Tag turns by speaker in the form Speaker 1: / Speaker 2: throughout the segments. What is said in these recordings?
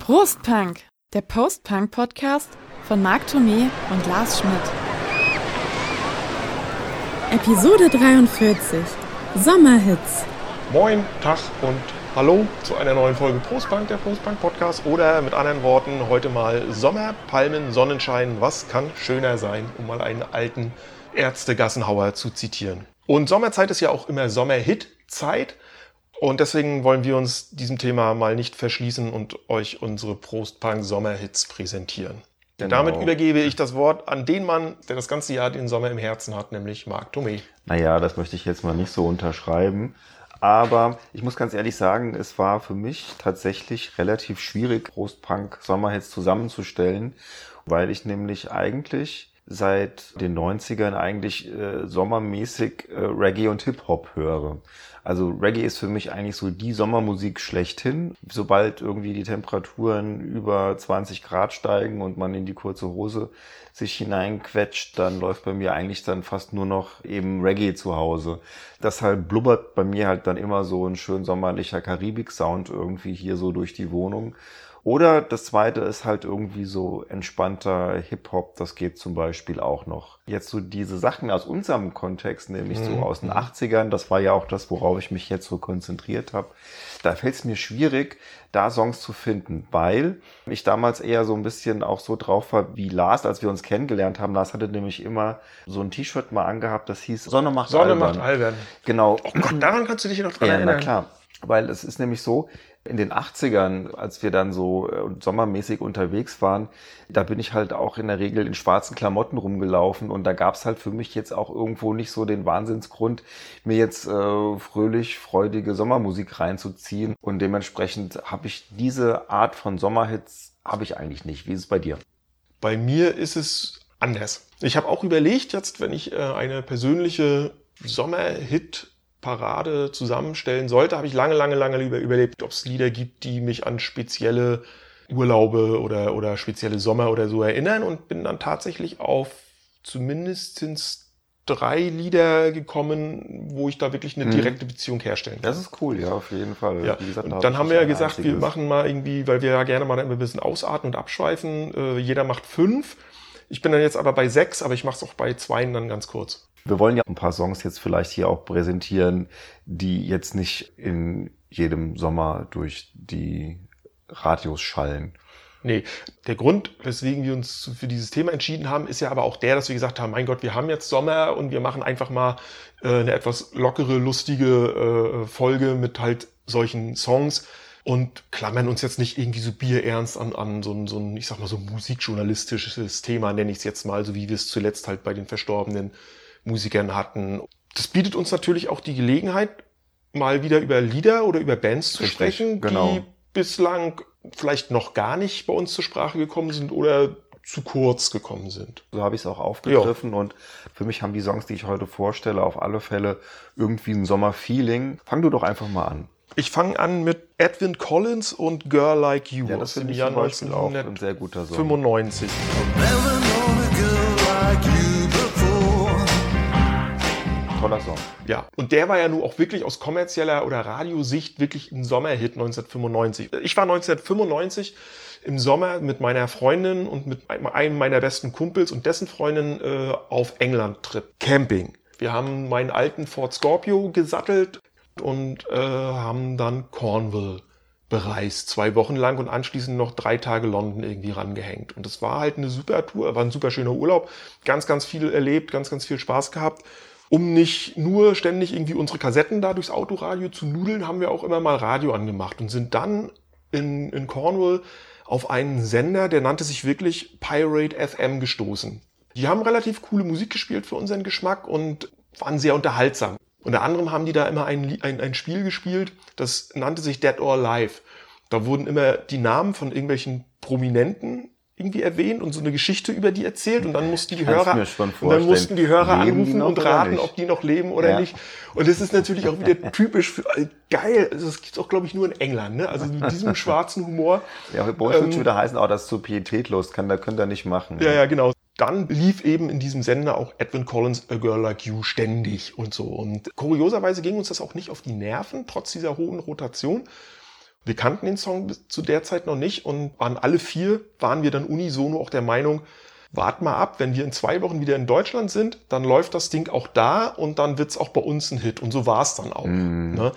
Speaker 1: Prostpunk, der Post-Punk-Podcast von Marc Thomé und Lars Schmidt.
Speaker 2: Episode 43 Sommerhits.
Speaker 3: Moin, Tag und Hallo zu einer neuen Folge Prostpunk, der Prostpunk Podcast oder mit anderen Worten heute mal Sommer, Palmen, Sonnenschein. Was kann schöner sein, um mal einen alten Ärzte-Gassenhauer zu zitieren. Und Sommerzeit ist ja auch immer Sommerhit-Zeit. Und deswegen wollen wir uns diesem Thema mal nicht verschließen und euch unsere Prostpunk Sommerhits präsentieren. Genau. Damit übergebe ich das Wort an den Mann, der das ganze Jahr den Sommer im Herzen hat, nämlich Marc Thomé.
Speaker 4: Naja, das möchte ich jetzt mal nicht so unterschreiben. Aber ich muss ganz ehrlich sagen, es war für mich tatsächlich relativ schwierig, Prostpunk Sommerhits zusammenzustellen, weil ich nämlich eigentlich seit den 90ern eigentlich äh, sommermäßig äh, Reggae und Hip-Hop höre. Also Reggae ist für mich eigentlich so die Sommermusik schlechthin. Sobald irgendwie die Temperaturen über 20 Grad steigen und man in die kurze Hose sich hineinquetscht, dann läuft bei mir eigentlich dann fast nur noch eben Reggae zu Hause. Deshalb blubbert bei mir halt dann immer so ein schön sommerlicher Karibik-Sound irgendwie hier so durch die Wohnung. Oder das zweite ist halt irgendwie so entspannter Hip-Hop, das geht zum Beispiel auch noch. Jetzt so diese Sachen aus unserem Kontext, nämlich mhm. so aus den 80ern, das war ja auch das, worauf ich mich jetzt so konzentriert habe. Da fällt es mir schwierig, da Songs zu finden, weil ich damals eher so ein bisschen auch so drauf war wie Lars, als wir uns kennengelernt haben. Lars hatte nämlich immer so ein T-Shirt mal angehabt, das hieß Sonne macht
Speaker 3: Sonne albern. Sonne macht albern.
Speaker 4: Genau.
Speaker 3: Oh Gott, daran kannst du dich noch dran ja, erinnern.
Speaker 4: Na klar. Weil es ist nämlich so, in den 80ern, als wir dann so äh, sommermäßig unterwegs waren, da bin ich halt auch in der Regel in schwarzen Klamotten rumgelaufen und da gab's halt für mich jetzt auch irgendwo nicht so den Wahnsinnsgrund, mir jetzt äh, fröhlich, freudige Sommermusik reinzuziehen und dementsprechend habe ich diese Art von Sommerhits habe ich eigentlich nicht. Wie ist es bei dir?
Speaker 3: Bei mir ist es anders. Ich habe auch überlegt jetzt, wenn ich äh, eine persönliche Sommerhit Parade zusammenstellen sollte, habe ich lange, lange, lange lieber überlebt, ob es Lieder gibt, die mich an spezielle Urlaube oder, oder spezielle Sommer oder so erinnern und bin dann tatsächlich auf zumindestens drei Lieder gekommen, wo ich da wirklich eine mhm. direkte Beziehung herstellen kann.
Speaker 4: Das ist cool, ja, auf jeden Fall.
Speaker 3: Ja. Gesagt, und dann haben wir ja gesagt, einziges. wir machen mal irgendwie, weil wir ja gerne mal ein bisschen ausatmen und abschweifen, äh, jeder macht fünf. Ich bin dann jetzt aber bei sechs, aber ich mache es auch bei zweien dann ganz kurz.
Speaker 4: Wir wollen ja ein paar Songs jetzt vielleicht hier auch präsentieren, die jetzt nicht in jedem Sommer durch die Radios schallen.
Speaker 3: Nee, der Grund, weswegen wir uns für dieses Thema entschieden haben, ist ja aber auch der, dass wir gesagt haben, mein Gott, wir haben jetzt Sommer und wir machen einfach mal äh, eine etwas lockere, lustige äh, Folge mit halt solchen Songs und klammern uns jetzt nicht irgendwie so bierernst an, an so, ein, so ein, ich sag mal, so musikjournalistisches Thema, nenne ich es jetzt mal, so wie wir es zuletzt halt bei den Verstorbenen Musikern hatten. Das bietet uns natürlich auch die Gelegenheit, mal wieder über Lieder oder über Bands zu Richtig, sprechen, genau. die bislang vielleicht noch gar nicht bei uns zur Sprache gekommen sind oder zu kurz gekommen sind.
Speaker 4: So habe ich es auch aufgegriffen ja. und für mich haben die Songs, die ich heute vorstelle, auf alle Fälle irgendwie ein Sommerfeeling. Fang du doch einfach mal an.
Speaker 3: Ich fange an mit Edwin Collins und Girl Like You
Speaker 4: ja, das aus dem Jahr 1995.
Speaker 3: toller Song. Ja, und der war ja nun auch wirklich aus kommerzieller oder Radiosicht wirklich ein Sommerhit 1995. Ich war 1995 im Sommer mit meiner Freundin und mit einem meiner besten Kumpels und dessen Freundin äh, auf England-Trip. Camping. Wir haben meinen alten Ford Scorpio gesattelt und äh, haben dann Cornwall bereist, zwei Wochen lang und anschließend noch drei Tage London irgendwie rangehängt. Und das war halt eine super Tour, war ein super schöner Urlaub, ganz, ganz viel erlebt, ganz, ganz viel Spaß gehabt um nicht nur ständig irgendwie unsere Kassetten da durchs Autoradio zu nudeln, haben wir auch immer mal Radio angemacht und sind dann in, in Cornwall auf einen Sender, der nannte sich wirklich Pirate FM gestoßen. Die haben relativ coole Musik gespielt für unseren Geschmack und waren sehr unterhaltsam. Unter anderem haben die da immer ein, ein, ein Spiel gespielt, das nannte sich Dead or Alive. Da wurden immer die Namen von irgendwelchen Prominenten irgendwie erwähnt und so eine Geschichte über die erzählt und dann mussten die Hörer und dann mussten die Hörer leben anrufen die und raten, ob die noch leben oder ja. nicht. Und das ist natürlich auch wieder typisch für äh, geil. Also das gibt's auch glaube ich nur in England, ne? Also mit diesem schwarzen Humor.
Speaker 4: Ja, bei uns ähm, wieder heißen, auch oh, das so pietätlos, kann da könnt ihr nicht machen.
Speaker 3: Ja, ja, genau. Dann lief eben in diesem Sender auch Edwin Collins A Girl Like You ständig und so. Und kurioserweise ging uns das auch nicht auf die Nerven, trotz dieser hohen Rotation. Wir kannten den Song zu der Zeit noch nicht und waren alle vier, waren wir dann unisono auch der Meinung, wart mal ab, wenn wir in zwei Wochen wieder in Deutschland sind, dann läuft das Ding auch da und dann wird's auch bei uns ein Hit. Und so war es dann auch.
Speaker 4: Mm.
Speaker 3: Ne?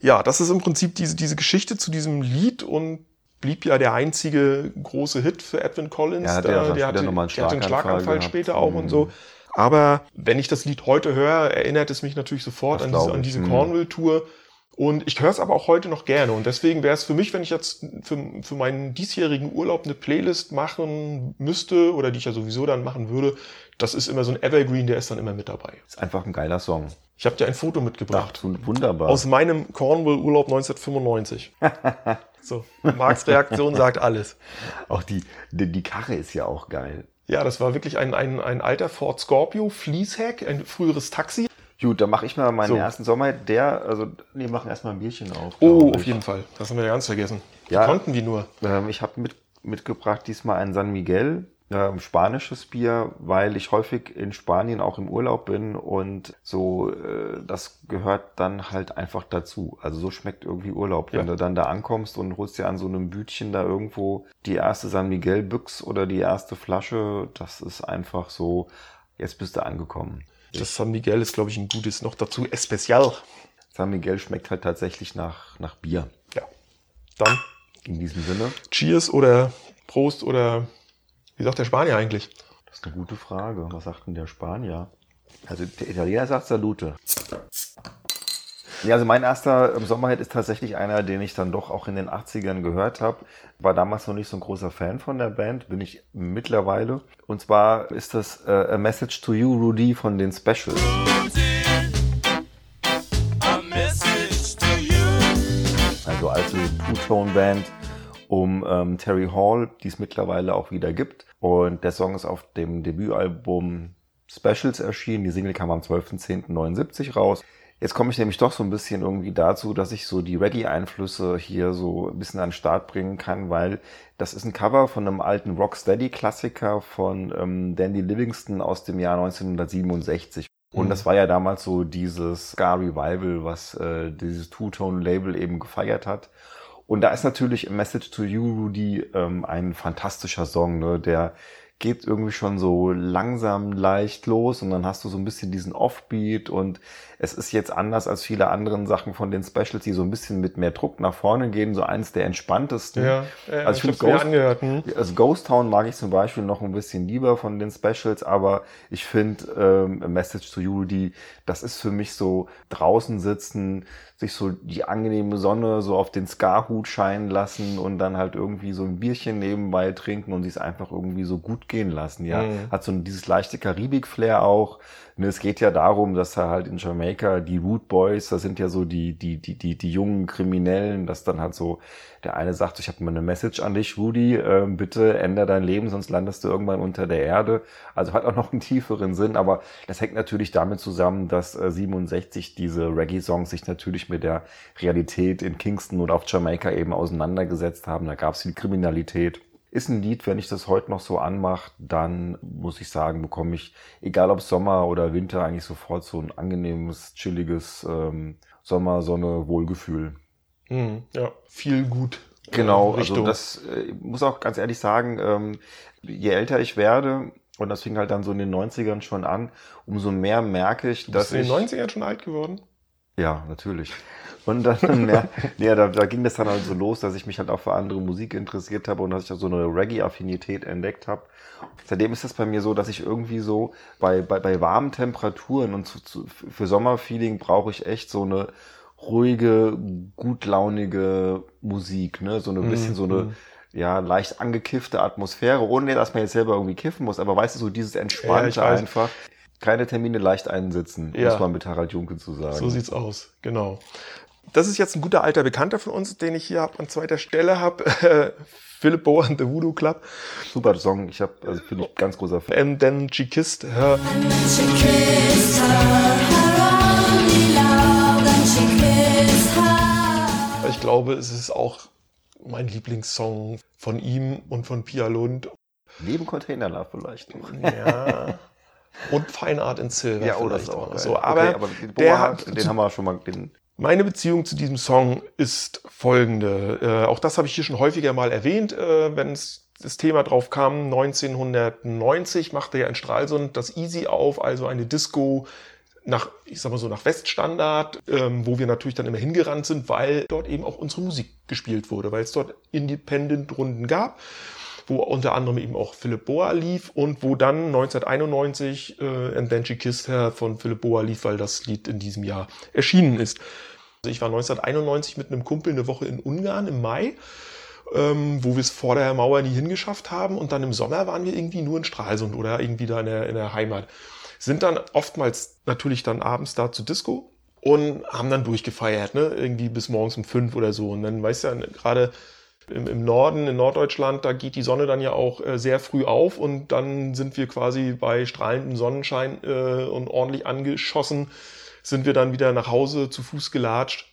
Speaker 3: Ja, das ist im Prinzip diese, diese Geschichte zu diesem Lied und blieb ja der einzige große Hit für Edwin Collins.
Speaker 4: Ja, der hat dann
Speaker 3: der,
Speaker 4: später nochmal einen
Speaker 3: der hatte einen
Speaker 4: Schlaganfall gehabt.
Speaker 3: später auch und
Speaker 4: Mhm.
Speaker 3: so. Aber wenn ich das Lied heute höre, erinnert es mich natürlich sofort an diese, an diese
Speaker 4: Mhm.
Speaker 3: Cornwall-Tour. Und ich höre es aber auch heute noch gerne. Und deswegen wäre es für mich, wenn ich jetzt für, für meinen diesjährigen Urlaub eine Playlist machen müsste oder die ich ja sowieso dann machen würde, das ist immer so ein Evergreen, der ist dann immer mit dabei.
Speaker 4: Ist einfach ein geiler Song.
Speaker 3: Ich habe dir ein Foto
Speaker 4: Ach,
Speaker 3: mitgebracht.
Speaker 4: so wunderbar.
Speaker 3: Aus meinem Cornwall-Urlaub 1995. so, Marks Reaktion sagt alles.
Speaker 4: auch die, die, die Karre ist ja auch geil.
Speaker 3: Ja, das war wirklich ein, ein, ein alter Ford Scorpio, Fließheck, ein früheres Taxi.
Speaker 4: Gut, dann mache ich mal meinen
Speaker 3: So.
Speaker 4: ersten Sommer. Der, also, wir machen erstmal ein Bierchen auf.
Speaker 3: Oh, auf jeden Fall. Das haben wir ja ganz vergessen.
Speaker 4: Ja.
Speaker 3: Wie konnten wir nur?
Speaker 4: Ähm, ich habe mit, mitgebracht diesmal ein San Miguel, ähm, spanisches Bier, weil ich häufig in Spanien auch im Urlaub bin und so, äh, das gehört dann halt einfach dazu. Also so schmeckt irgendwie Urlaub. Wenn
Speaker 3: Ja.
Speaker 4: du dann da ankommst und holst dir an so einem Bütchen da irgendwo die erste San Miguel Büchs oder die erste Flasche, das ist einfach so, jetzt bist du angekommen.
Speaker 3: Das San Miguel ist, glaube ich, ein gutes noch dazu. Especial.
Speaker 4: San Miguel schmeckt halt tatsächlich nach, nach Bier.
Speaker 3: Ja. Dann
Speaker 4: In diesem Sinne,
Speaker 3: Cheers oder Prost oder wie sagt der Spanier eigentlich?
Speaker 4: das ist eine gute Frage. Was sagt denn der Spanier? Also der Italiener sagt Salute. Ja, also mein erster ähm, Sommerhit ist tatsächlich einer, den ich dann doch auch in den 80ern gehört habe. War damals noch nicht so ein großer Fan von der Band, bin ich mittlerweile. Und zwar ist das äh, A Message to You, Rudy von den Specials. Also alte Two-Tone-Band um ähm, Terry Hall, die es mittlerweile auch wieder gibt. Und der Song ist auf dem Debütalbum Specials erschienen. Die Single kam am 12.10.79 raus. Jetzt komme ich nämlich doch so ein bisschen irgendwie dazu, dass ich so die Reggae-Einflüsse hier so ein bisschen an den Start bringen kann, weil das ist ein Cover von einem alten Rocksteady-Klassiker von ähm, Dandy Livingston aus dem Jahr 1967. Und das war ja damals so dieses Ska-Revival, was äh, dieses Two-Tone-Label eben gefeiert hat. Und da ist natürlich Message to You, Rudy, ähm, ein fantastischer Song, ne? der geht irgendwie schon so langsam leicht los und dann hast du so ein bisschen diesen Offbeat und es ist jetzt anders als viele anderen Sachen von den Specials, die so ein bisschen mit mehr Druck nach vorne gehen, so eins der entspanntesten.
Speaker 3: Ja, äh,
Speaker 4: also ich
Speaker 3: mir
Speaker 4: Ghost,
Speaker 3: angehört. Hm?
Speaker 4: also Ghost Town mag ich zum Beispiel noch ein bisschen lieber von den Specials, aber ich finde ähm, A Message to You, die, das ist für mich so draußen sitzen, sich so die angenehme Sonne so auf den Ska-Hut scheinen lassen und dann halt irgendwie so ein Bierchen nebenbei trinken und sich es einfach irgendwie so gut gehen lassen, ja.
Speaker 3: Mhm.
Speaker 4: Hat so dieses leichte Karibik-Flair auch. Ne, es geht ja darum, dass da halt in Jamaika die Root Boys, das sind ja so die, die, die, die, die jungen Kriminellen, dass dann halt so, der eine sagt, ich habe mal eine Message an dich, Rudy, ähm, bitte änder dein Leben, sonst landest du irgendwann unter der Erde. Also hat auch noch einen tieferen Sinn, aber das hängt natürlich damit zusammen, dass äh, 67 diese Reggae-Songs sich natürlich mit der Realität in Kingston oder auf Jamaika eben auseinandergesetzt haben. Da gab es viel Kriminalität. Ist ein Lied, wenn ich das heute noch so anmache, dann muss ich sagen, bekomme ich, egal ob Sommer oder Winter, eigentlich sofort so ein angenehmes, chilliges ähm, Sommersonne Wohlgefühl.
Speaker 3: Hm, ja, viel gut.
Speaker 4: Genau,
Speaker 3: äh,
Speaker 4: also
Speaker 3: Richtung.
Speaker 4: das äh, ich muss auch ganz ehrlich sagen, ähm, je älter ich werde, und das fing halt dann so in den 90ern schon an, umso mehr merke ich,
Speaker 3: Du
Speaker 4: dass
Speaker 3: bist in den
Speaker 4: ich...
Speaker 3: 90ern schon alt geworden?
Speaker 4: Ja, natürlich. Und dann ja, da, da ging das dann halt so los, dass ich mich halt auch für andere Musik interessiert habe und dass ich da so eine Reggae-Affinität entdeckt habe. Seitdem ist es bei mir so, dass ich irgendwie so bei, bei, bei warmen Temperaturen und zu, zu, für Sommerfeeling brauche ich echt so eine ruhige, gutlaunige Musik, ne? So eine bisschen so eine, ja, leicht angekiffte Atmosphäre, ohne dass man jetzt selber irgendwie kiffen muss, aber weißt du, so dieses
Speaker 3: Ja,
Speaker 4: Entspannte
Speaker 3: weiß.
Speaker 4: einfach. Keine Termine leicht einsitzen,
Speaker 3: Ja.
Speaker 4: muss man mit Harald Junke zu sagen.
Speaker 3: So sieht's aus, genau. Das ist jetzt ein guter alter Bekannter von uns, den ich hier hab, an zweiter Stelle habe. Philip Bow and the Voodoo Club.
Speaker 4: Super Song, ich habe, also bin ich ganz großer Fan.
Speaker 3: And then she kissed her.
Speaker 5: She kissed her, her and she kissed her.
Speaker 3: Ich glaube, es ist auch mein Lieblingssong von ihm und von Pia Lund.
Speaker 4: Neben Container Love vielleicht noch.
Speaker 3: Ja. Und Fine Art in Silver.
Speaker 4: Ja, oh, auch
Speaker 3: noch
Speaker 4: geil.
Speaker 3: so. Aber,
Speaker 4: okay, aber den,
Speaker 3: der hat,
Speaker 4: den haben wir schon mal. Den,
Speaker 3: meine Beziehung zu diesem Song ist folgende. Äh, auch das habe ich hier schon häufiger mal erwähnt, äh, wenn es das Thema drauf kam. 1990 machte ja in Stralsund das Easy auf, also eine Disco nach, ich sag mal so, nach Weststandard, ähm, wo wir natürlich dann immer hingerannt sind, weil dort eben auch unsere Musik gespielt wurde, weil es dort Independent-Runden gab, wo unter anderem eben auch Philipp Boa lief und wo dann 1991 äh, And Then She Kissed Her von Philipp Boa lief, weil das Lied in diesem Jahr erschienen ist. Also ich war 1991 mit einem Kumpel eine Woche in Ungarn im Mai, ähm, wo wir es vor der Mauer nie hingeschafft haben und dann im Sommer waren wir irgendwie nur in Stralsund oder irgendwie da in der, in der Heimat sind dann oftmals natürlich dann abends da zur Disco und haben dann durchgefeiert, ne? Irgendwie bis morgens um fünf oder so. Und dann weißt du ja, gerade im, im Norden, in Norddeutschland, da geht die Sonne dann ja auch äh, sehr früh auf und dann sind wir quasi bei strahlendem Sonnenschein äh, und ordentlich angeschossen, sind wir dann wieder nach Hause zu Fuß gelatscht.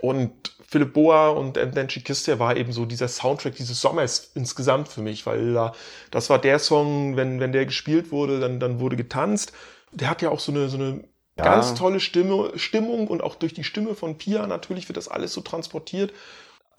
Speaker 3: Und Philipp Boa und She Kissed Her war eben so dieser Soundtrack dieses Sommers insgesamt für mich, weil da, das war der Song, wenn, wenn der gespielt wurde, dann, dann wurde getanzt. Der hat ja auch so eine, so eine
Speaker 4: Ja.
Speaker 3: ganz tolle Stimme, Stimmung und auch durch die Stimme von Pia natürlich wird das alles so transportiert.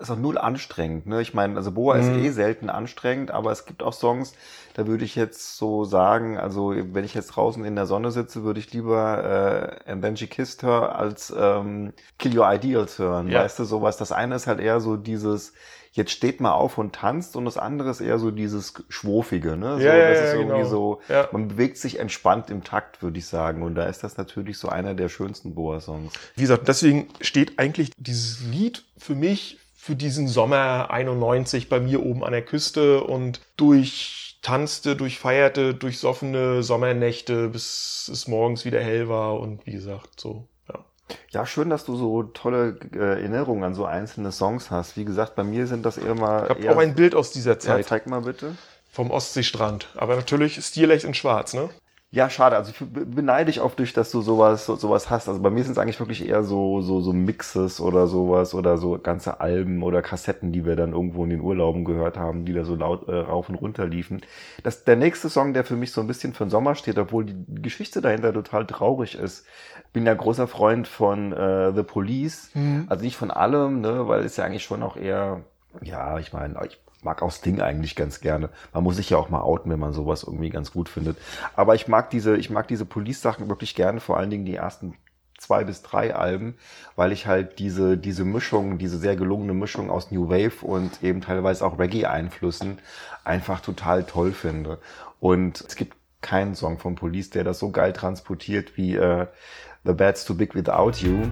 Speaker 4: Ist auch null anstrengend. Ne? Ich meine, also Boa ist
Speaker 3: Mhm.
Speaker 4: eh selten anstrengend, aber es gibt auch Songs, da würde ich jetzt so sagen, also wenn ich jetzt draußen in der Sonne sitze, würde ich lieber äh, And Then She Kissed Her als ähm, Kill Your Ideals hören.
Speaker 3: Ja.
Speaker 4: Weißt du, sowas. Das eine ist halt eher so dieses, jetzt steht mal auf und tanzt und das andere ist eher so dieses Schwofige. Ne? So,
Speaker 3: Ja, ja,
Speaker 4: das
Speaker 3: ja,
Speaker 4: ist irgendwie
Speaker 3: genau.
Speaker 4: so,
Speaker 3: Ja.
Speaker 4: man bewegt sich entspannt im Takt, würde ich sagen. Und da ist das natürlich so einer der schönsten Boa-Songs.
Speaker 3: Wie gesagt, deswegen steht eigentlich dieses Lied für mich für diesen Sommer 91 bei mir oben an der Küste und durch tanzte, durchfeierte, durchsoffene Sommernächte, bis es morgens wieder hell war und wie gesagt, so, ja.
Speaker 4: Ja, schön, dass du so tolle äh, Erinnerungen an so einzelne Songs hast. Wie gesagt, bei mir sind das eher mal.
Speaker 3: Ich habe auch ein Bild aus dieser
Speaker 4: ja,
Speaker 3: Zeit
Speaker 4: zeig mal bitte.
Speaker 3: vom Ostseestrand, aber natürlich stilecht in schwarz, ne?
Speaker 4: Ja, schade. Also ich be- beneide dich oft durch, dass du sowas, so, sowas hast. Also bei mir sind es eigentlich wirklich eher so, so, so Mixes oder sowas oder so ganze Alben oder Kassetten, die wir dann irgendwo in den Urlauben gehört haben, die da so laut äh, rauf und runter liefen. Das, der nächste Song, der für mich so ein bisschen für den Sommer steht, obwohl die Geschichte dahinter total traurig ist. Bin ja großer Freund von äh, The Police. Also nicht von allem, ne, weil es ja eigentlich schon auch eher, ja, ich meine, ich mag auch Sting eigentlich ganz gerne. Man muss sich ja auch mal outen, wenn man sowas irgendwie ganz gut findet. Aber ich mag diese, ich mag diese Police-Sachen wirklich gerne, vor allen Dingen die ersten zwei bis drei Alben, weil ich halt diese, diese Mischung, diese sehr gelungene Mischung aus New Wave und eben teilweise auch Reggae-Einflüssen einfach total toll finde. Und es gibt keinen Song von Police, der das so geil transportiert wie äh, The Bad's Too Big Without You.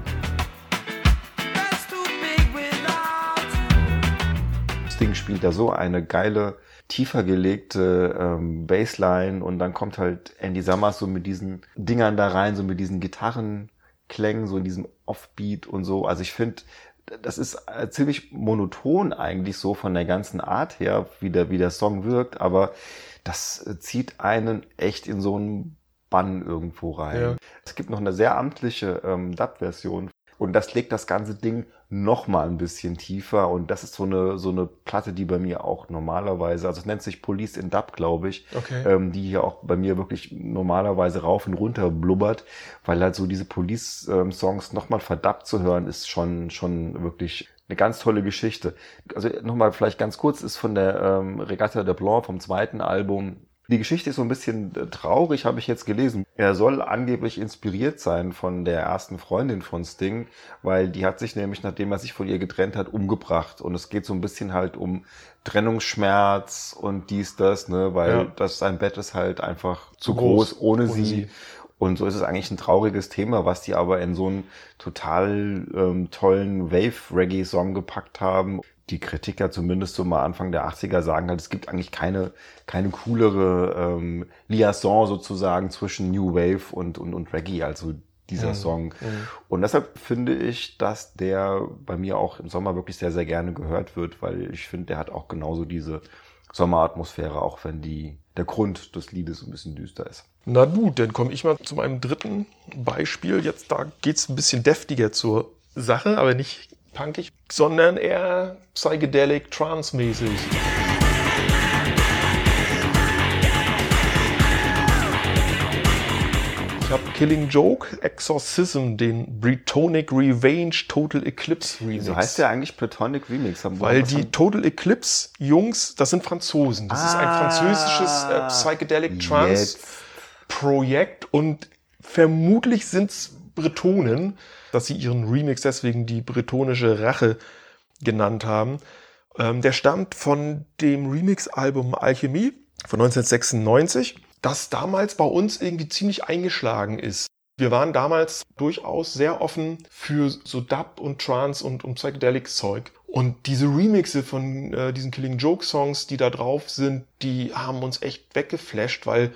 Speaker 4: Das Ding spielt da so eine geile, tiefer gelegte ähm, Bassline und dann kommt halt Andy Summers so mit diesen Dingern da rein, so mit diesen Gitarrenklängen, so in diesem Offbeat und so. Also ich finde, das ist äh, ziemlich monoton eigentlich so von der ganzen Art her, wie der, wie der Song wirkt, aber das äh, zieht einen echt in so einen Bann irgendwo rein.
Speaker 3: Ja.
Speaker 4: Es gibt noch eine sehr amtliche ähm, Dub-Version und das legt das ganze Ding noch mal ein bisschen tiefer und das ist so eine so eine Platte, die bei mir auch normalerweise, also es nennt sich Police in Dub, glaube ich,
Speaker 3: Okay.
Speaker 4: ähm, die hier auch bei mir wirklich normalerweise rauf und runter blubbert, weil halt so diese Police-Songs noch mal verdubbt zu hören, ist schon schon wirklich eine ganz tolle Geschichte. Also nochmal vielleicht ganz kurz, ist von der ähm, Regatta de Blanc vom zweiten Album die Geschichte ist so ein bisschen äh, traurig, habe ich jetzt gelesen. Er soll angeblich inspiriert sein von der ersten Freundin von Sting, weil die hat sich nämlich, nachdem er sich von ihr getrennt hat, umgebracht. Und es geht so ein bisschen halt um Trennungsschmerz und dies, das, ne, weil
Speaker 3: Ja.
Speaker 4: das sein Bett ist halt einfach zu
Speaker 3: groß,
Speaker 4: groß, ohne,
Speaker 3: ohne
Speaker 4: sie.
Speaker 3: sie.
Speaker 4: Und so ist es eigentlich ein trauriges Thema, was die aber in so einen total ähm, tollen Wave-Reggae-Song gepackt haben. Die Kritiker zumindest so mal Anfang der 80er sagen halt, es gibt eigentlich keine, keine coolere ähm, Liaison sozusagen zwischen New Wave und, und, und Reggae, also dieser
Speaker 3: Mhm.
Speaker 4: Song. Und deshalb finde ich, dass der bei mir auch im Sommer wirklich sehr, sehr gerne gehört wird, weil ich finde, der hat auch genauso diese Sommeratmosphäre, auch wenn die, der Grund des Liedes ein bisschen düster ist.
Speaker 3: Na gut, dann komme ich mal zu meinem dritten Beispiel. Jetzt da geht's ein bisschen deftiger zur Sache, aber nicht punkig, sondern eher psychedelic, trance-mäßig. Ich habe Killing Joke, Exorcism, den Bretonic Revenge Total Eclipse Remix.
Speaker 4: So heißt der eigentlich Bretonic Remix. Haben
Speaker 3: Weil die
Speaker 4: haben...
Speaker 3: Total Eclipse Jungs, das sind Franzosen. Das ah, ist ein
Speaker 4: ah.
Speaker 3: französisches äh, Psychedelic Trance Projekt und vermutlich sind es Bretonen, dass sie ihren Remix deswegen die bretonische Rache genannt haben. Ähm, der stammt von dem Remix-Album Alchemie von 1996, das damals bei uns irgendwie ziemlich eingeschlagen ist. Wir waren damals durchaus sehr offen für so Dub und Trance und, und Psychedelic-Zeug. Und diese Remixe von äh, diesen Killing Joke Songs, die da drauf sind, die haben uns echt weggeflasht, weil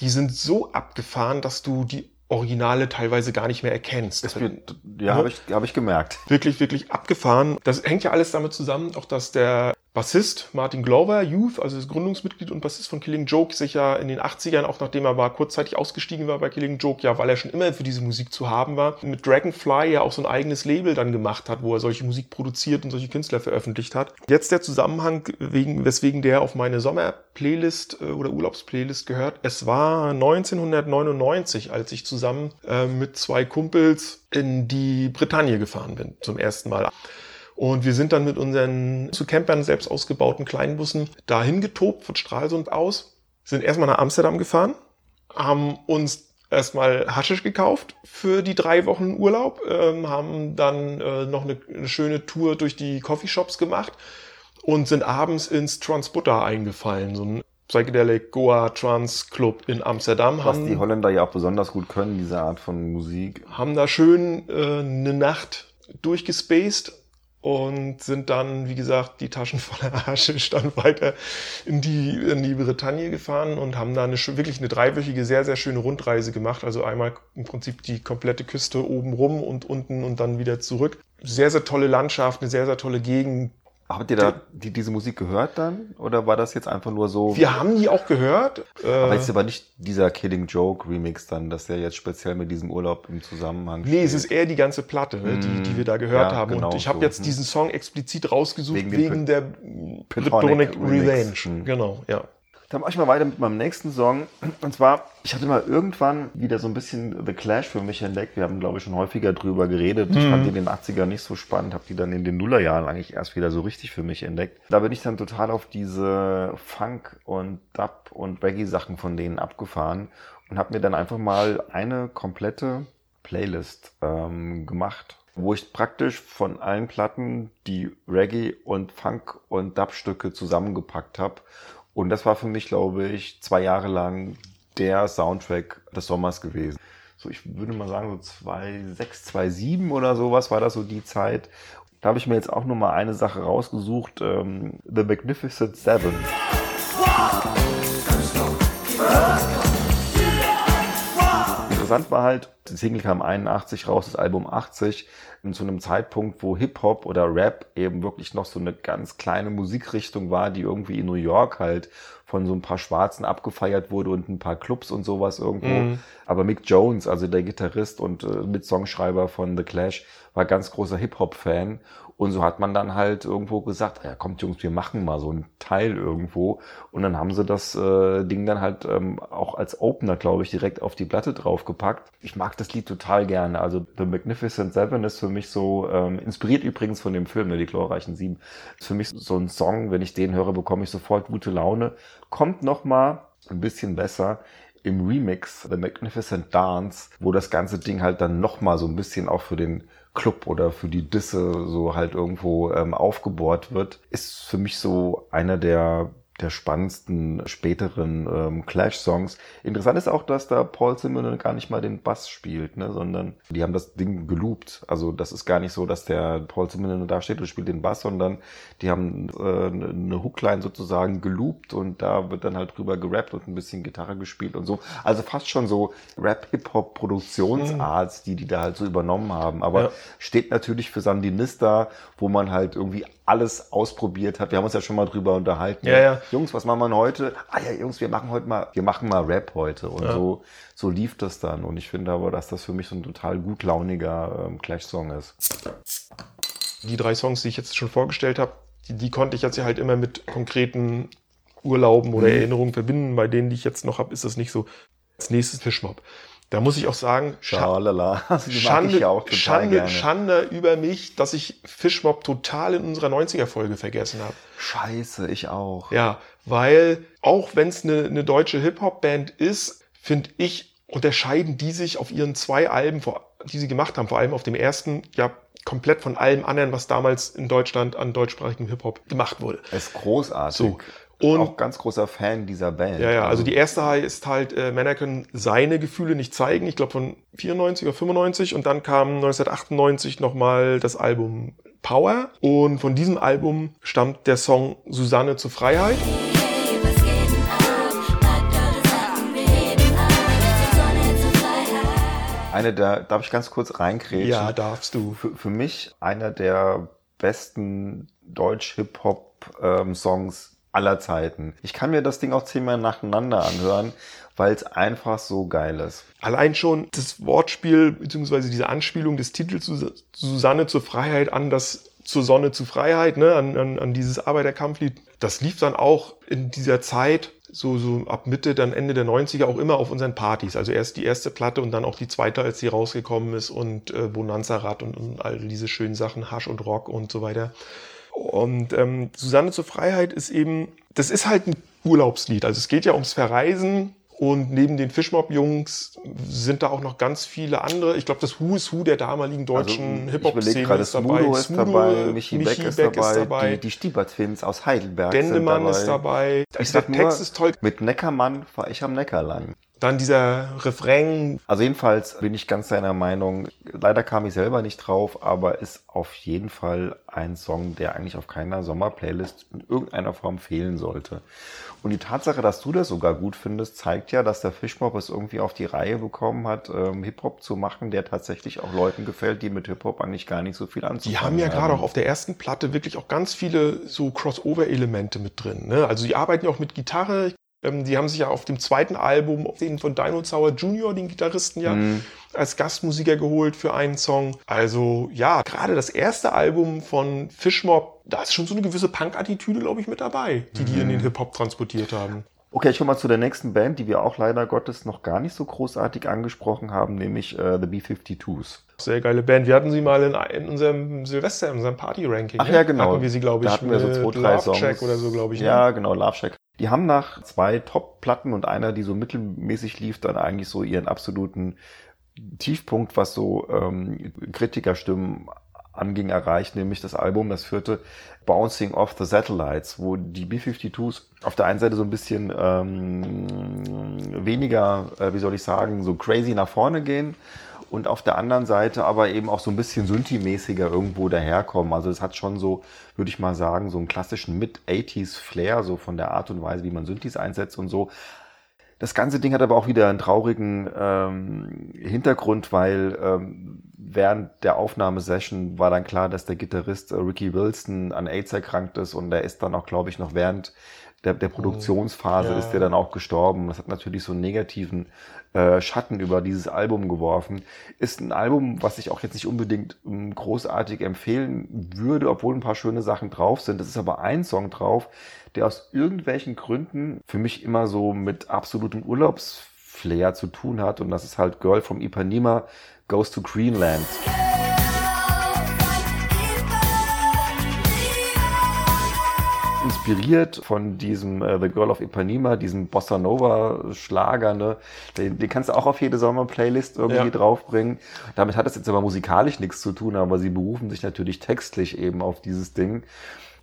Speaker 3: die sind so abgefahren, dass du die Originale teilweise gar nicht mehr erkennst.
Speaker 4: Ist mir- Ja, habe ich, hab ich gemerkt.
Speaker 3: Wirklich, wirklich abgefahren. Das hängt ja alles damit zusammen, auch dass der Bassist Martin Glover, Youth, also das Gründungsmitglied und Bassist von Killing Joke, sich ja in den 80ern, auch nachdem er war, kurzzeitig ausgestiegen war bei Killing Joke, ja, weil er schon immer für diese Musik zu haben war, mit Dragonfly ja auch so ein eigenes Label dann gemacht hat, wo er solche Musik produziert und solche Künstler veröffentlicht hat. Jetzt der Zusammenhang, wegen, weswegen der auf meine Sommerplaylist äh, oder Urlaubsplaylist gehört. Es war 1999, als ich zusammen äh, mit zwei Kumpels in die Bretagne gefahren bin, zum ersten Mal. Und wir sind dann mit unseren zu Campern selbst ausgebauten Kleinbussen dahin getobt von Stralsund aus, sind erstmal nach Amsterdam gefahren, haben uns erstmal Haschisch gekauft für die drei Wochen Urlaub, ähm, haben dann äh, noch eine, eine schöne Tour durch die Coffeeshops gemacht und sind abends ins Transbutter eingefallen, so ein Psychedelic Goa Trans Club in Amsterdam.
Speaker 4: Was die Holländer ja auch besonders gut können, diese Art von Musik.
Speaker 3: haben da schön äh, eine Nacht durchgespaced und sind dann, wie gesagt, die Taschen voller Haschisch dann weiter in die, in die Bretagne gefahren und haben da eine, wirklich eine dreiwöchige, sehr, sehr schöne Rundreise gemacht. Also einmal im Prinzip die komplette Küste oben rum und unten und dann wieder zurück. Sehr, sehr tolle Landschaft, eine sehr, sehr tolle Gegend.
Speaker 4: Habt ihr da die, diese Musik gehört dann? Oder war das jetzt einfach nur so?
Speaker 3: Wir haben die auch gehört. Äh,
Speaker 4: aber jetzt aber nicht dieser Killing Joke Remix dann, dass der jetzt speziell mit diesem Urlaub im Zusammenhang
Speaker 3: Nee, es
Speaker 4: steht.
Speaker 3: ist eher die ganze Platte, ne, die, die wir da gehört
Speaker 4: Ja,
Speaker 3: haben.
Speaker 4: genau
Speaker 3: und ich habe
Speaker 4: so.
Speaker 3: jetzt diesen Song explizit rausgesucht
Speaker 4: Wegen
Speaker 3: wegen, der
Speaker 4: Platonic.
Speaker 3: Revenge. Genau, ja.
Speaker 4: Dann mache ich mal weiter mit meinem nächsten Song. Und zwar, ich hatte mal irgendwann wieder so ein bisschen The Clash für mich entdeckt. Wir haben, glaube ich, schon häufiger drüber geredet. Ich fand die in den 80ern nicht so spannend, habe die dann in den Nullerjahren eigentlich erst wieder so richtig für mich entdeckt. Da bin ich dann total auf diese Funk- und Dub- und Reggae-Sachen von denen abgefahren und habe mir dann einfach mal eine komplette Playlist ähm, gemacht wo ich praktisch von allen Platten die Reggae und Funk und Dub-Stücke zusammengepackt habe. Und das war für mich, glaube ich, zwei Jahre lang der Soundtrack des Sommers gewesen. So, ich würde mal sagen, so 2006, 2007 oder sowas war das so die Zeit. Da habe ich mir jetzt auch nur mal eine Sache rausgesucht, ähm, The Magnificent Seven. Interessant war halt, die Single kam 81 raus, das Album 80, in zu einem Zeitpunkt, wo Hip-Hop oder Rap eben wirklich noch so eine ganz kleine Musikrichtung war, die irgendwie in New York halt von so ein paar Schwarzen abgefeiert wurde und ein paar Clubs und sowas irgendwo. Aber Mick Jones, also der Gitarrist und äh, Mitsongschreiber von The Clash, war ganz großer Hip-Hop-Fan. Und so hat man dann halt irgendwo gesagt, ja kommt Jungs, wir machen mal so einen Teil irgendwo. Und dann haben sie das äh, Ding dann halt ähm, auch als Opener, glaube ich, direkt auf die Platte draufgepackt. Ich mag das Lied total gerne. Also The Magnificent Seven ist für mich so, ähm, inspiriert übrigens von dem Film, ne, die glorreichen Sieben, ist für mich so ein Song, wenn ich den höre, bekomme ich sofort gute Laune. Kommt noch mal ein bisschen besser im Remix The Magnificent Dance, wo das ganze Ding halt dann noch mal so ein bisschen auch für den Club oder für die Disse so halt irgendwo ähm, aufgebohrt wird, ist für mich so einer der der spannendsten späteren ähm, Clash-Songs. Interessant ist auch, dass da Paul Simon gar nicht mal den Bass spielt, ne, sondern die haben das Ding geloopt. Also das ist gar nicht so, dass der Paul Simon da steht und spielt den Bass, sondern die haben äh, eine Hookline sozusagen geloopt und da wird dann halt drüber gerappt und ein bisschen Gitarre gespielt und so. Also fast schon so Rap-Hip-Hop-Produktionsarts, die die da halt so übernommen haben. Aber
Speaker 3: Ja.
Speaker 4: steht natürlich für Sandinista, wo man halt irgendwie alles ausprobiert hat. Wir haben uns ja schon mal drüber unterhalten.
Speaker 3: Ja, ja.
Speaker 4: Jungs, was machen wir denn heute? Ah ja, Jungs, wir machen heute mal, wir machen mal Rap heute. Und so, so lief das dann. Und ich finde aber, dass das für mich so ein total gut launiger ähm, Clash-Song ist.
Speaker 3: Die drei Songs, die ich jetzt schon vorgestellt habe, die, die konnte ich jetzt ja halt immer mit konkreten Urlauben oder Erinnerungen verbinden. Bei denen, die ich jetzt noch habe, ist das nicht so. Als nächstes Fischmob. Da muss ich auch sagen, Scha
Speaker 4: Schalala.
Speaker 3: Schande,
Speaker 4: ja auch
Speaker 3: Schande,
Speaker 4: gerne.
Speaker 3: Schande über mich, dass ich Fischmob total in unserer 90er-Folge vergessen habe.
Speaker 4: Scheiße, ich auch.
Speaker 3: Ja, weil auch wenn es eine, eine deutsche Hip-Hop-Band ist, finde ich, unterscheiden die sich auf ihren zwei Alben, die sie gemacht haben, vor allem auf dem ersten, ja, komplett von allem anderen, was damals in Deutschland an deutschsprachigem Hip-Hop gemacht wurde.
Speaker 4: Ist großartig.
Speaker 3: So. Und-
Speaker 4: auch ganz großer Fan dieser Band.
Speaker 3: Ja, ja, also die erste ist halt, äh, Männer können seine Gefühle nicht zeigen, ich glaube von 94 oder 95 und dann kam 1998 nochmal das Album Power und von diesem Album stammt der Song Susanne zur Freiheit.
Speaker 5: Zur.
Speaker 4: Eine der, darf ich ganz kurz reinkrätschen?
Speaker 3: Ja, darfst du.
Speaker 4: Für, für mich einer der besten Deutsch-Hip-Hop-Songs aller Zeiten. Ich kann mir das Ding auch zehnmal nacheinander anhören, weil es einfach so geil ist.
Speaker 3: Allein schon das Wortspiel beziehungsweise diese Anspielung des Titels Sus- Susanne zur Freiheit an das zur Sonne zu Freiheit, ne, an, an, an dieses Arbeiterkampflied. Das lief dann auch in dieser Zeit, so, so ab Mitte, dann Ende der 90er auch immer auf unseren Partys. Also erst die erste Platte und dann auch die zweite, als sie rausgekommen ist und äh, Bonanza Rad und, und all diese schönen Sachen, Hasch und Rock und so weiter. Und ähm, Susanne zur Freiheit ist eben, das ist halt ein Urlaubslied. Also es geht ja ums Verreisen und neben den Fischmob-Jungs sind da auch noch ganz viele andere. Ich glaube, das Who is Who der damaligen deutschen
Speaker 4: Also,
Speaker 3: Hip-Hop-Szene ist dabei.
Speaker 4: Smudo ist dabei, Michi, Beck, ist, dabei,
Speaker 3: dabei.
Speaker 4: die, die Stieber-Twins aus Heidelberg
Speaker 3: Dendemann
Speaker 4: sind dabei.
Speaker 3: ist dabei.
Speaker 4: Ich
Speaker 3: Also
Speaker 4: sag
Speaker 3: der
Speaker 4: nur,
Speaker 3: Text ist toll.
Speaker 4: mit Neckermann war ich am Neckarland.
Speaker 3: Dann dieser Refrain.
Speaker 4: Also jedenfalls bin ich ganz deiner Meinung. Leider kam ich selber nicht drauf, aber ist auf jeden Fall ein Song, der eigentlich auf keiner Sommerplaylist in irgendeiner Form fehlen sollte. Und die Tatsache, dass du das sogar gut findest, zeigt ja, dass der Fischmob es irgendwie auf die Reihe bekommen hat, ähm, Hip-Hop zu machen, der tatsächlich auch Leuten gefällt, die mit Hip-Hop eigentlich gar nicht so viel anzufangen
Speaker 3: Die haben ja gerade auch auf der ersten Platte wirklich auch ganz viele so Crossover-Elemente mit drin. Ne? Also die arbeiten ja auch mit Gitarre. Ähm, die haben sich ja auf dem zweiten Album den von Dino Sauer Jr., den Gitarristen ja,
Speaker 4: Mhm.
Speaker 3: als Gastmusiker geholt für einen Song. Also ja, gerade das erste Album von Fishmob, da ist schon so eine gewisse Punk-Attitüde, glaube ich, mit dabei, die die
Speaker 4: Mhm.
Speaker 3: in den Hip-Hop transportiert haben.
Speaker 4: Okay, ich komme mal zu der nächsten Band, die wir auch leider Gottes noch gar nicht so großartig angesprochen haben, nämlich äh, The B-52s.
Speaker 3: Sehr geile Band. Wir hatten sie mal in, in unserem Silvester, in unserem Party-Ranking.
Speaker 4: Ach
Speaker 3: ne?
Speaker 4: ja, genau.
Speaker 3: Hatten wir sie, glaube ich,
Speaker 4: Da hatten wir so zwei, drei
Speaker 3: Love
Speaker 4: Songs.
Speaker 3: Track oder so, glaube ich. ne?
Speaker 4: Ja, genau, Love Shack. Die haben nach zwei Top-Platten und einer, die so mittelmäßig lief, dann eigentlich so ihren absoluten Tiefpunkt, was so ähm, Kritikerstimmen anging, erreicht, nämlich das Album, das vierte Bouncing Off the Satellites, wo die B-52s auf der einen Seite so ein bisschen ähm, weniger, äh, wie soll ich sagen, so crazy nach vorne gehen und auf der anderen Seite aber eben auch so ein bisschen Synthi-mäßiger irgendwo daherkommen. Also es hat schon so, würde ich mal sagen, so einen klassischen Mid-80s-Flair, so von der Art und Weise, wie man Synthis einsetzt und so. Das ganze Ding hat aber auch wieder einen traurigen ähm, Hintergrund, weil ähm, während der Aufnahmesession war dann klar, dass der Gitarrist äh, Ricky Wilson an AIDS erkrankt ist und der ist dann auch, glaube ich, noch während der, der Produktionsphase
Speaker 3: ja.
Speaker 4: ist der dann auch gestorben. Das hat natürlich so einen negativen äh, Schatten über dieses Album geworfen. Ist ein Album, was ich auch jetzt nicht unbedingt ähm, großartig empfehlen würde, obwohl ein paar schöne Sachen drauf sind. Es ist aber ein Song drauf, der aus irgendwelchen Gründen für mich immer so mit absolutem Urlaubsflair zu tun hat. Und das ist halt Girl from Ipanema Goes to Greenland. Inspiriert von diesem äh, The Girl of Ipanema, diesem Bossa Nova Schlager, ne? Den, den kannst du auch auf jede Sommer-Playlist irgendwie
Speaker 3: Ja.
Speaker 4: draufbringen. Damit hat das jetzt aber musikalisch nichts zu tun, aber sie berufen sich natürlich textlich eben auf dieses Ding.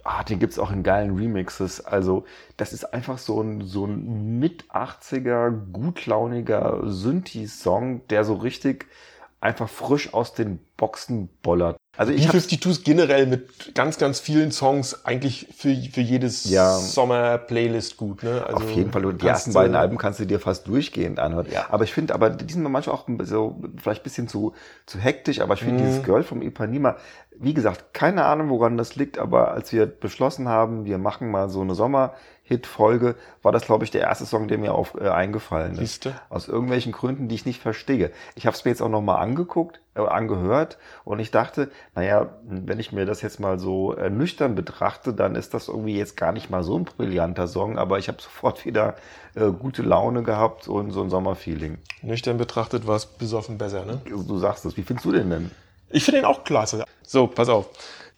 Speaker 4: Ah, den gibt's auch in geilen Remixes. Also, das ist einfach so ein, so ein mit-80er, gutlauniger Synthi-Song, der so richtig einfach frisch aus den Boxen bollert. Also ich
Speaker 3: Die
Speaker 4: hab,
Speaker 3: 52s generell mit ganz, ganz vielen Songs eigentlich für, für jedes
Speaker 4: Ja.
Speaker 3: Sommer-Playlist gut. Ne? Also
Speaker 4: auf jeden Fall, die
Speaker 3: kannst
Speaker 4: ersten beiden Alben kannst du dir fast durchgehend anhören.
Speaker 3: Ja.
Speaker 4: Aber ich finde, aber die sind manchmal auch so, vielleicht ein bisschen zu, zu hektisch, aber ich finde
Speaker 3: Mhm.
Speaker 4: dieses Girl vom Ipanema, Wie gesagt, keine Ahnung, woran das liegt, aber als wir beschlossen haben, wir machen mal so eine Sommerhit-Folge, war das, glaube ich, der erste Song, der mir auf, äh, eingefallen ist.
Speaker 3: Siehste?
Speaker 4: Aus irgendwelchen Gründen, die ich nicht verstehe. Ich habe es mir jetzt auch nochmal angeguckt, äh, angehört und ich dachte, naja, wenn ich mir das jetzt mal so äh, nüchtern betrachte, dann ist das irgendwie jetzt gar nicht mal so ein brillanter Song, aber ich habe sofort wieder äh, gute Laune gehabt und so ein Sommerfeeling.
Speaker 3: Nüchtern betrachtet war es besoffen besser, ne?
Speaker 4: Du sagst es. Wie findest du den denn?
Speaker 3: Ich finde ihn auch klasse. So, pass auf.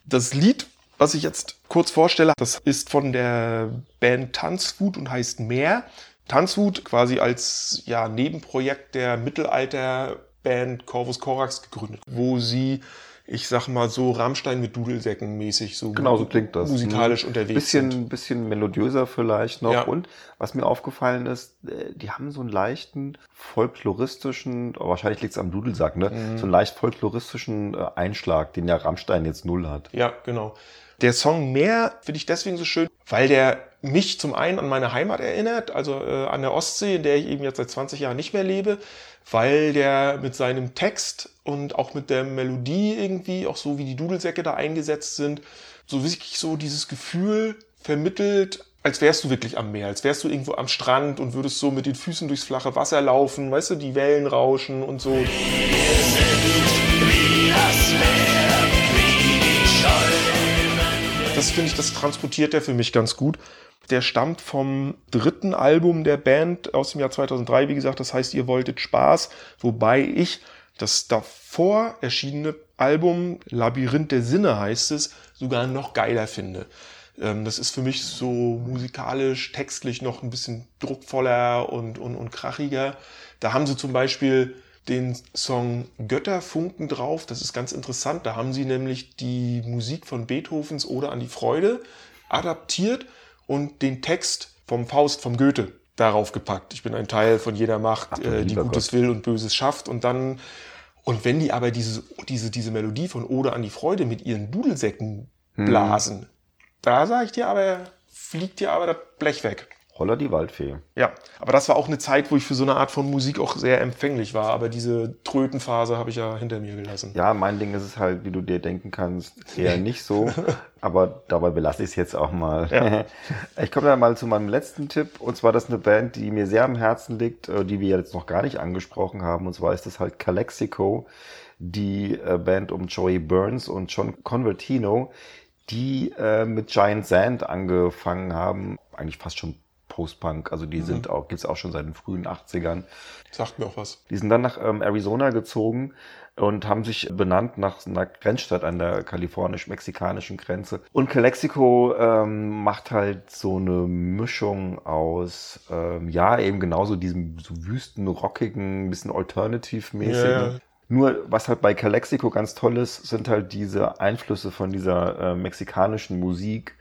Speaker 3: Das Lied, was ich jetzt kurz vorstelle, das ist von der Band Tanzwut und heißt Meer. Tanzwut quasi als ja, Nebenprojekt der Mittelalterband Corvus Corax gegründet, wo sie, ich sag mal so Rammstein mit Dudelsäcken mäßig so,
Speaker 4: Genau so klingt das.
Speaker 3: musikalisch
Speaker 4: Ein
Speaker 3: unterwegs
Speaker 4: bisschen,
Speaker 3: sind.
Speaker 4: bisschen melodiöser vielleicht noch.
Speaker 3: Ja.
Speaker 4: Und was mir aufgefallen ist, äh, die haben so einen leichten folkloristischen, oh, wahrscheinlich liegt es am Dudelsack, ne?
Speaker 3: Mhm.
Speaker 4: So einen leicht folkloristischen äh, Einschlag, den ja Rammstein jetzt null hat.
Speaker 3: Ja, genau. Der Song Meer finde ich deswegen so schön, weil der mich zum einen an meine Heimat erinnert, also äh, an der Ostsee, in der ich eben jetzt seit 20 Jahren nicht mehr lebe, weil der mit seinem Text und auch mit der Melodie irgendwie, auch so wie die Dudelsäcke da eingesetzt sind, so wirklich so dieses Gefühl vermittelt, als wärst du wirklich am Meer, als wärst du irgendwo am Strand und würdest so mit den Füßen durchs flache Wasser laufen, weißt du, die Wellen rauschen und so. Das finde ich, das transportiert er für mich ganz gut. Der stammt vom dritten Album der Band aus dem Jahr 2003. Wie gesagt, das heißt, ihr wolltet Spaß. Wobei ich das davor erschienene Album Labyrinth der Sinne heißt es, sogar noch geiler finde. Ähm, das ist für mich so musikalisch, textlich noch ein bisschen druckvoller und, und, und krachiger. Da haben sie zum Beispiel den Song Götterfunken drauf. Das ist ganz interessant. Da haben sie nämlich die Musik von Beethovens Oder an die Freude adaptiert und den Text vom Faust, vom Goethe darauf gepackt. Ich bin ein Teil von jeder Macht,
Speaker 4: Ach
Speaker 3: äh, die Gutes will und Böses schafft. Und dann, und wenn die aber diese, diese, diese Melodie von Oder an die Freude mit ihren Dudelsäcken blasen, da sage ich dir aber, fliegt dir aber das Blech weg.
Speaker 4: Holla die Waldfee.
Speaker 3: Ja, aber das war auch eine Zeit, wo ich für so eine Art von Musik auch sehr empfänglich war. Aber diese Trötenphase habe ich ja hinter mir gelassen.
Speaker 4: Ja, mein Ding ist es halt, wie du dir denken kannst, eher nicht so. aber dabei belasse ich es jetzt auch mal.
Speaker 3: Ja.
Speaker 4: Ich komme dann mal zu meinem letzten Tipp. Und zwar das ist eine Band, die mir sehr am Herzen liegt, äh, die wir jetzt noch gar nicht angesprochen haben. Und zwar ist das halt Calexico, die äh, Band um Joey Burns und John Convertino, die äh, mit Giant Sand angefangen haben. Eigentlich fast schon Post-Punk. Also die sind auch, gibt's auch schon seit den frühen 80ern.
Speaker 3: Sagt mir auch was.
Speaker 4: Die sind dann nach ähm, Arizona gezogen und haben sich benannt nach einer Grenzstadt an der kalifornisch-mexikanischen Grenze. Und Calexico ähm, macht halt so eine Mischung aus, ähm, ja, eben genauso diesem so wüsten, rockigen, bisschen alternative-mäßigen.
Speaker 3: Ja.
Speaker 4: Nur, was halt bei Calexico ganz toll ist, sind halt diese Einflüsse von dieser äh, mexikanischen Musik,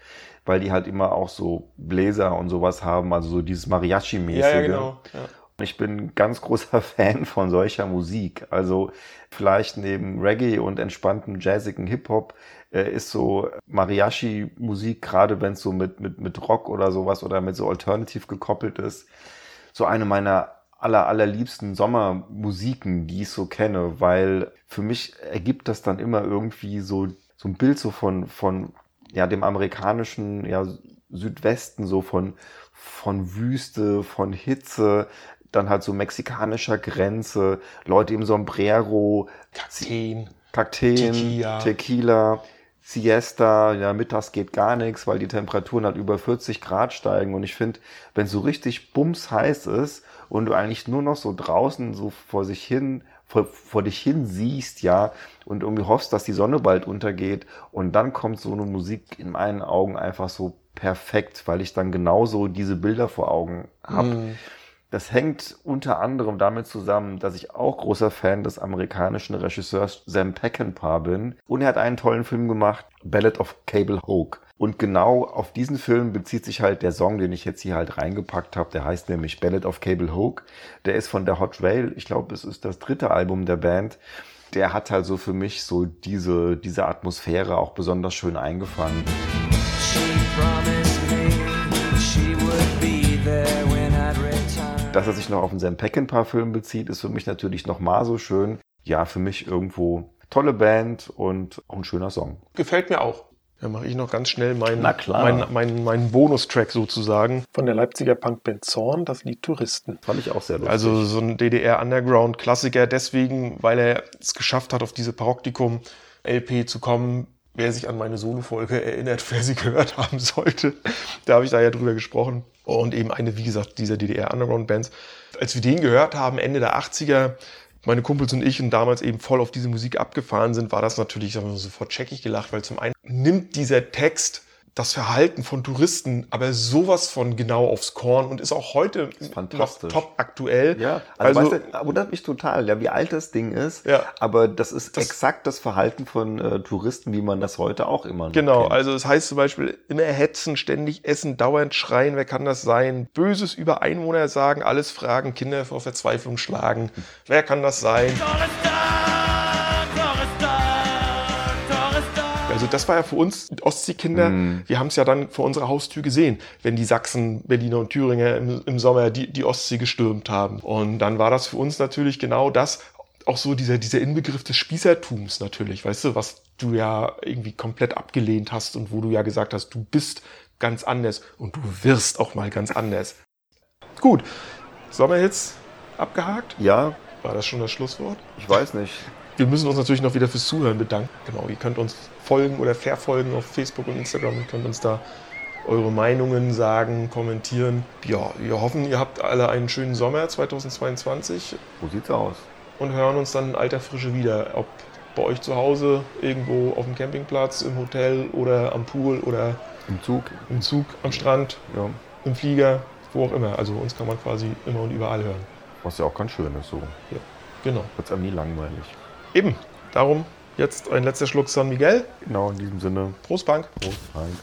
Speaker 4: weil die halt immer auch so Bläser und sowas haben, also so dieses Mariachi-mäßige.
Speaker 3: Ja, ja, genau. Ja.
Speaker 4: Ich bin ein ganz großer Fan von solcher Musik. Also vielleicht neben Reggae und entspanntem jazzigen Hip-Hop äh, ist so Mariachi-Musik, gerade wenn es so mit, mit, mit Rock oder sowas oder mit so Alternative gekoppelt ist, so eine meiner aller, allerliebsten Sommermusiken, die ich so kenne, weil für mich ergibt das dann immer irgendwie so, so ein Bild so von, von ja, dem amerikanischen ja, Südwesten, so von, von Wüste, von Hitze, dann halt so mexikanischer Grenze, Leute im Sombrero,
Speaker 3: Kakteen.
Speaker 4: Kakteen,
Speaker 3: Tequila.
Speaker 4: Tequila, Siesta, ja, mittags geht gar nichts, weil die Temperaturen halt über 40 Grad steigen. Und ich finde, wenn es so richtig bums heiß ist und du eigentlich nur noch so draußen so vor sich hin, vor, vor dich hin siehst, ja, und irgendwie hoffst, dass die Sonne bald untergeht und dann kommt so eine Musik in meinen Augen einfach so perfekt, weil ich dann genauso diese Bilder vor Augen habe. Das hängt unter anderem damit zusammen, dass ich auch großer Fan des amerikanischen Regisseurs Sam Peckinpah bin. Und er hat einen tollen Film gemacht, Ballad of Cable Hogue. Und genau auf diesen Film bezieht sich halt der Song, den ich jetzt hier halt reingepackt habe. Der heißt nämlich Ballad of Cable Hogue. Der ist von der Hot Rail. Ich glaube, es ist das dritte Album der Band. Der hat halt so für mich so diese, diese Atmosphäre auch besonders schön eingefangen. Dass er sich noch auf den Sam Peckinpah-Film bezieht, ist für mich natürlich noch mal so schön. Ja, für mich irgendwo Tolle Band und auch ein schöner Song.
Speaker 3: Gefällt mir auch. Da mache ich noch ganz schnell meinen, meinen, meinen, meinen Bonustrack sozusagen.
Speaker 6: Von der Leipziger Punkband Zorn, das Lied Touristen.
Speaker 4: Fand ich auch sehr lustig.
Speaker 3: Also so ein DDR-Underground-Klassiker deswegen, weil er es geschafft hat, auf diese Paroptikum-LP zu kommen. Wer sich an meine Solo-Folge erinnert, wer sie gehört haben sollte, da habe ich da ja drüber gesprochen. Und eben eine, wie gesagt, dieser DDR-Underground-Bands. Als wir den gehört haben, Ende der 80er, meine Kumpels und ich und damals eben voll auf diese Musik abgefahren sind, war das natürlich sagen wir mal, sofort checkig gelacht, weil zum einen nimmt dieser Text das Verhalten von Touristen aber sowas von genau aufs Korn und ist auch heute
Speaker 4: fantastisch.
Speaker 3: noch top aktuell.
Speaker 4: Ja, also,
Speaker 3: Also-
Speaker 4: weißt du, wundert mich total, ja, wie alt das Ding ist.
Speaker 3: Ja.
Speaker 4: Aber das ist
Speaker 3: Das-
Speaker 4: exakt das Verhalten von äh, Touristen, wie man das heute auch immer noch
Speaker 3: Genau,
Speaker 4: kennt.
Speaker 3: also es heißt zum Beispiel immer hetzen, ständig essen, dauernd schreien, wer kann das sein? Böses über Einwohner sagen, alles fragen, Kinder vor Verzweiflung schlagen. Wer kann das sein? Also das war ja für uns Ostseekinder, wir haben es ja dann vor unserer Haustür gesehen, wenn die Sachsen, Berliner und Thüringer im, im Sommer die, die Ostsee gestürmt haben. Und dann war das für uns natürlich genau das, auch so dieser, dieser Inbegriff des Spießertums natürlich, weißt du, was du ja irgendwie komplett abgelehnt hast und wo du ja gesagt hast, du bist ganz anders und du wirst auch mal ganz anders. Gut, Sommerhits abgehakt.
Speaker 4: Ja,
Speaker 3: War das schon das Schlusswort?
Speaker 4: ich weiß nicht.
Speaker 3: Wir müssen uns natürlich noch wieder fürs Zuhören bedanken. Genau, ihr könnt uns folgen oder verfolgen auf Facebook und Instagram und könnt uns da eure Meinungen sagen, kommentieren. Ja, wir hoffen, ihr habt alle einen schönen Sommer 2022
Speaker 4: Wo sieht's aus?
Speaker 3: und hören uns dann in alter Frische wieder. Ob bei euch zu Hause, irgendwo auf dem Campingplatz, im Hotel oder am Pool oder
Speaker 4: Im Zug?
Speaker 3: im Zug, am Strand,
Speaker 4: Ja.
Speaker 3: im Flieger, wo auch immer. Also uns kann man quasi immer und überall hören.
Speaker 4: Was ja auch ganz schön ist, so.
Speaker 3: Genau.
Speaker 4: Wird's einem nie langweilig.
Speaker 3: Eben. Darum jetzt ein letzter Schluck San Miguel.
Speaker 4: Genau, in diesem Sinne.
Speaker 3: Prost, Bank.
Speaker 4: Prost rein.